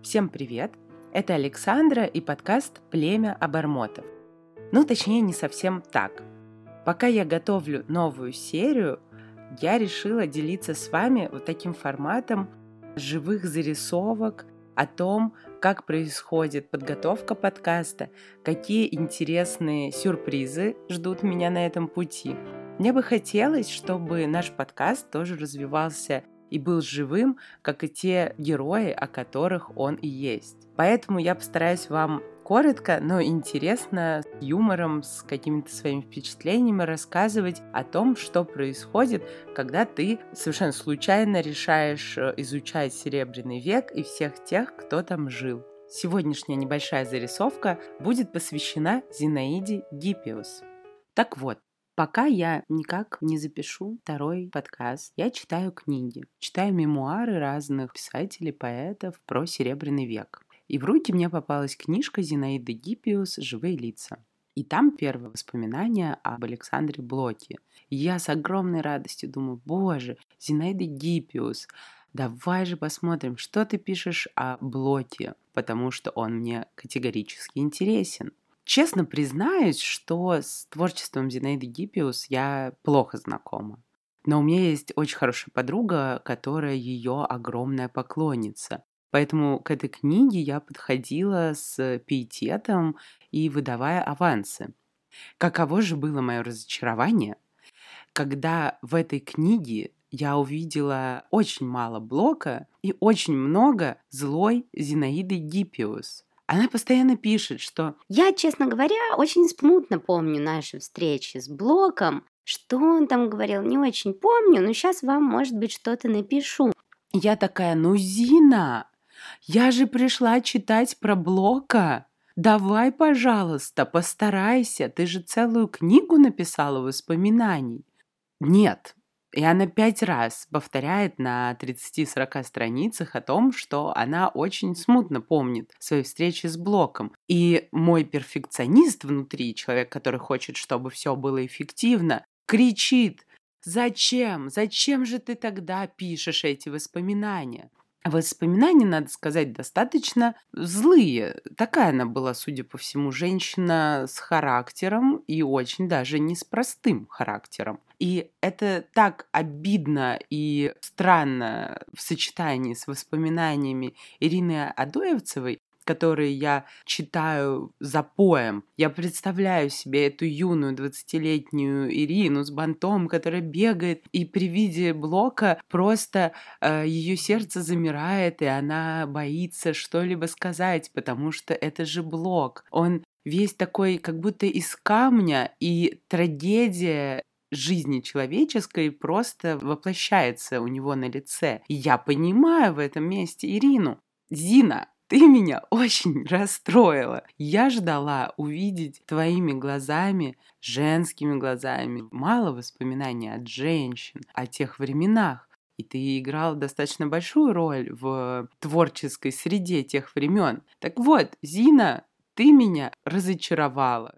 Всем привет! Это Александра и подкаст «Племя обормотов». Ну, точнее, не совсем так. Пока я готовлю новую серию, я решила делиться с вами вот таким форматом живых зарисовок о том, как происходит подготовка подкаста, какие интересные сюрпризы ждут меня на этом пути. Мне бы хотелось, чтобы наш подкаст тоже развивался и был живым, как и те герои, о которых он и есть. Поэтому я постараюсь вам коротко, но интересно, с юмором, с какими-то своими впечатлениями рассказывать о том, что происходит, когда ты совершенно случайно решаешь э, изучать Серебряный век и всех тех, кто там жил. Сегодняшняя небольшая зарисовка будет посвящена Зинаиде Гиппиус. Так вот, Пока я никак не запишу второй подкаст, я читаю книги, читаю мемуары разных писателей, поэтов про Серебряный век. И в руки мне попалась книжка Зинаиды Гиппиус «Живые лица». И там первое воспоминание об Александре Блоке. Я с огромной радостью думаю, боже, Зинаида Гиппиус, давай же посмотрим, что ты пишешь о Блоке, потому что он мне категорически интересен. Честно признаюсь, что с творчеством Зинаиды Гиппиус я плохо знакома. Но у меня есть очень хорошая подруга, которая ее огромная поклонница. Поэтому к этой книге я подходила с пиететом и выдавая авансы. Каково же было мое разочарование, когда в этой книге я увидела очень мало блока и очень много злой Зинаиды Гиппиус. Она постоянно пишет, что «Я, честно говоря, очень смутно помню наши встречи с Блоком. Что он там говорил, не очень помню, но сейчас вам, может быть, что-то напишу». Я такая «Ну, Зина, я же пришла читать про Блока. Давай, пожалуйста, постарайся, ты же целую книгу написала воспоминаний». Нет, и она пять раз повторяет на 30-40 страницах о том, что она очень смутно помнит свои встречи с Блоком. И мой перфекционист внутри, человек, который хочет, чтобы все было эффективно, кричит «Зачем? Зачем же ты тогда пишешь эти воспоминания?» Воспоминания, надо сказать, достаточно злые. Такая она была, судя по всему, женщина с характером и очень даже не с простым характером. И это так обидно и странно в сочетании с воспоминаниями Ирины Адоевцевой, которые я читаю за поем. Я представляю себе эту юную 20-летнюю Ирину с бантом, которая бегает, и при виде блока просто э, ее сердце замирает, и она боится что-либо сказать, потому что это же блок. Он весь такой как будто из камня, и трагедия жизни человеческой просто воплощается у него на лице. И я понимаю в этом месте Ирину. Зина, ты меня очень расстроила. Я ждала увидеть твоими глазами, женскими глазами, мало воспоминаний от женщин, о тех временах. И ты играл достаточно большую роль в творческой среде тех времен. Так вот, Зина, ты меня разочаровала.